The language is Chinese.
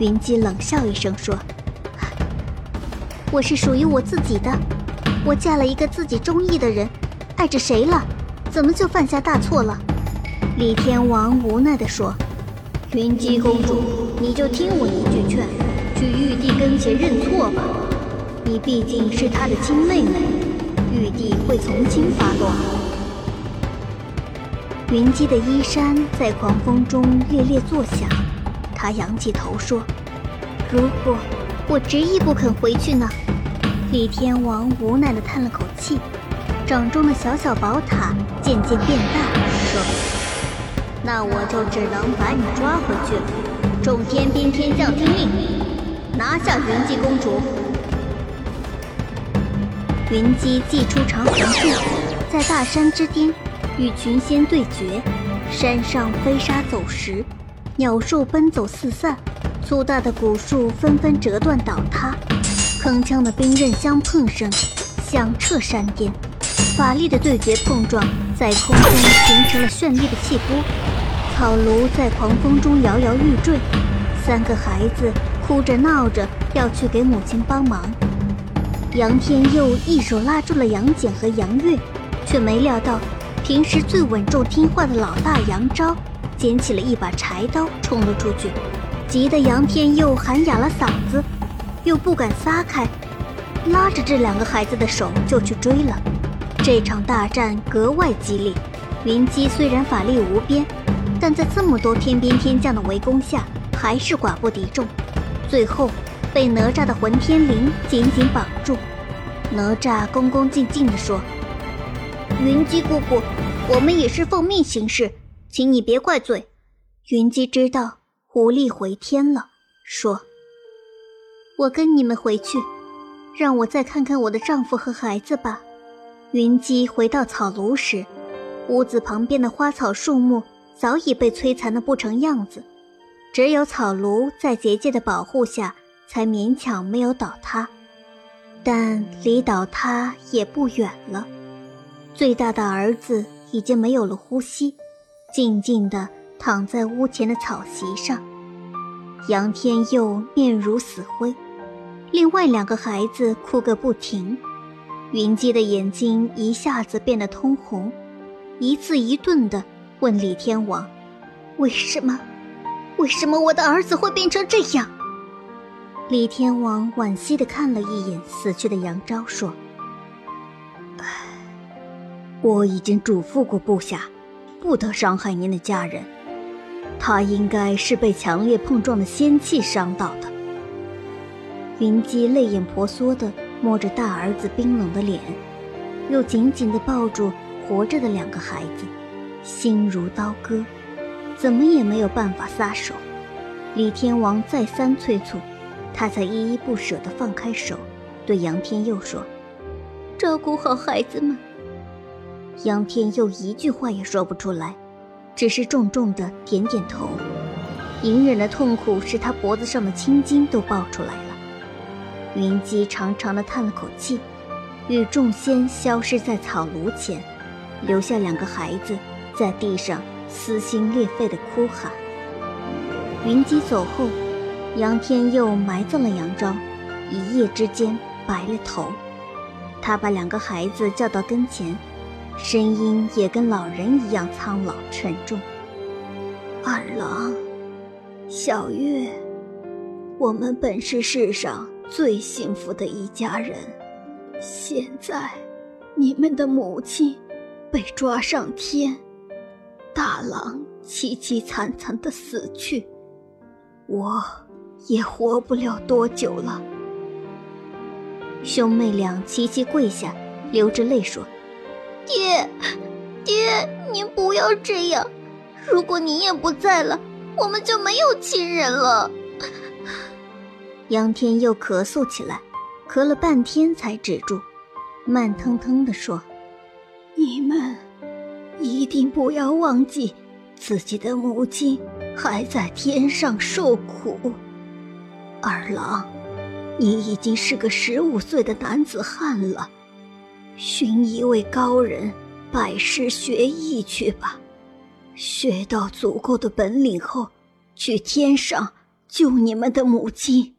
云姬冷笑一声说：“我是属于我自己的，我嫁了一个自己中意的人，碍着谁了？怎么就犯下大错了？”李天王无奈地说：“云姬公主，你就听我一句劝，去玉帝跟前认错吧。你毕竟是他的亲妹妹，玉帝会从轻发落。”云姬的衣衫在狂风中猎猎作响，他仰起头说：“如果我执意不肯回去呢？”李天王无奈地叹了口气，掌中的小小宝塔渐渐变大，说：“那我就只能把你抓回去了。众天兵天将听令，拿下云姬公主。”云姬祭出长虹术，在大山之巅。与群仙对决，山上飞沙走石，鸟兽奔走四散，粗大的古树纷纷折断倒塌，铿锵的兵刃相碰声响彻山巅，法力的对决碰撞在空中形成了绚丽的气波，草庐在狂风中摇摇欲坠，三个孩子哭着闹着要去给母亲帮忙，杨天佑一手拉住了杨戬和杨岳，却没料到。平时最稳重听话的老大杨昭，捡起了一把柴刀冲了出去，急得杨天佑喊哑了嗓子，又不敢撒开，拉着这两个孩子的手就去追了。这场大战格外激烈，云姬虽然法力无边，但在这么多天兵天将的围攻下，还是寡不敌众，最后被哪吒的混天绫紧紧绑住。哪吒恭恭敬敬地说。云姬姑姑，我们也是奉命行事，请你别怪罪。云姬知道无力回天了，说：“我跟你们回去，让我再看看我的丈夫和孩子吧。”云姬回到草庐时，屋子旁边的花草树木早已被摧残的不成样子，只有草庐在结界的保护下才勉强没有倒塌，但离倒塌也不远了。最大的儿子已经没有了呼吸，静静地躺在屋前的草席上。杨天佑面如死灰，另外两个孩子哭个不停。云姬的眼睛一下子变得通红，一字一顿地问李天王：“为什么？为什么我的儿子会变成这样？”李天王惋惜地看了一眼死去的杨昭，说。我已经嘱咐过部下，不得伤害您的家人。他应该是被强烈碰撞的仙气伤到的。云姬泪眼婆娑地摸着大儿子冰冷的脸，又紧紧地抱住活着的两个孩子，心如刀割，怎么也没有办法撒手。李天王再三催促，他才依依不舍地放开手，对杨天佑说：“照顾好孩子们。”杨天佑一句话也说不出来，只是重重的点点头。隐忍的痛苦使他脖子上的青筋都爆出来了。云姬长长的叹了口气，与众仙消失在草庐前，留下两个孩子在地上撕心裂肺的哭喊。云姬走后，杨天佑埋葬了杨昭，一夜之间白了头。他把两个孩子叫到跟前。声音也跟老人一样苍老沉重。二郎，小月，我们本是世上最幸福的一家人，现在你们的母亲被抓上天，大郎凄凄惨惨的死去，我也活不了多久了。兄妹俩齐齐跪下，流着泪说。爹，爹，您不要这样！如果您也不在了，我们就没有亲人了。杨天又咳嗽起来，咳了半天才止住，慢腾腾地说：“你们一定不要忘记，自己的母亲还在天上受苦。二郎，你已经是个十五岁的男子汉了。”寻一位高人拜师学艺去吧，学到足够的本领后，去天上救你们的母亲。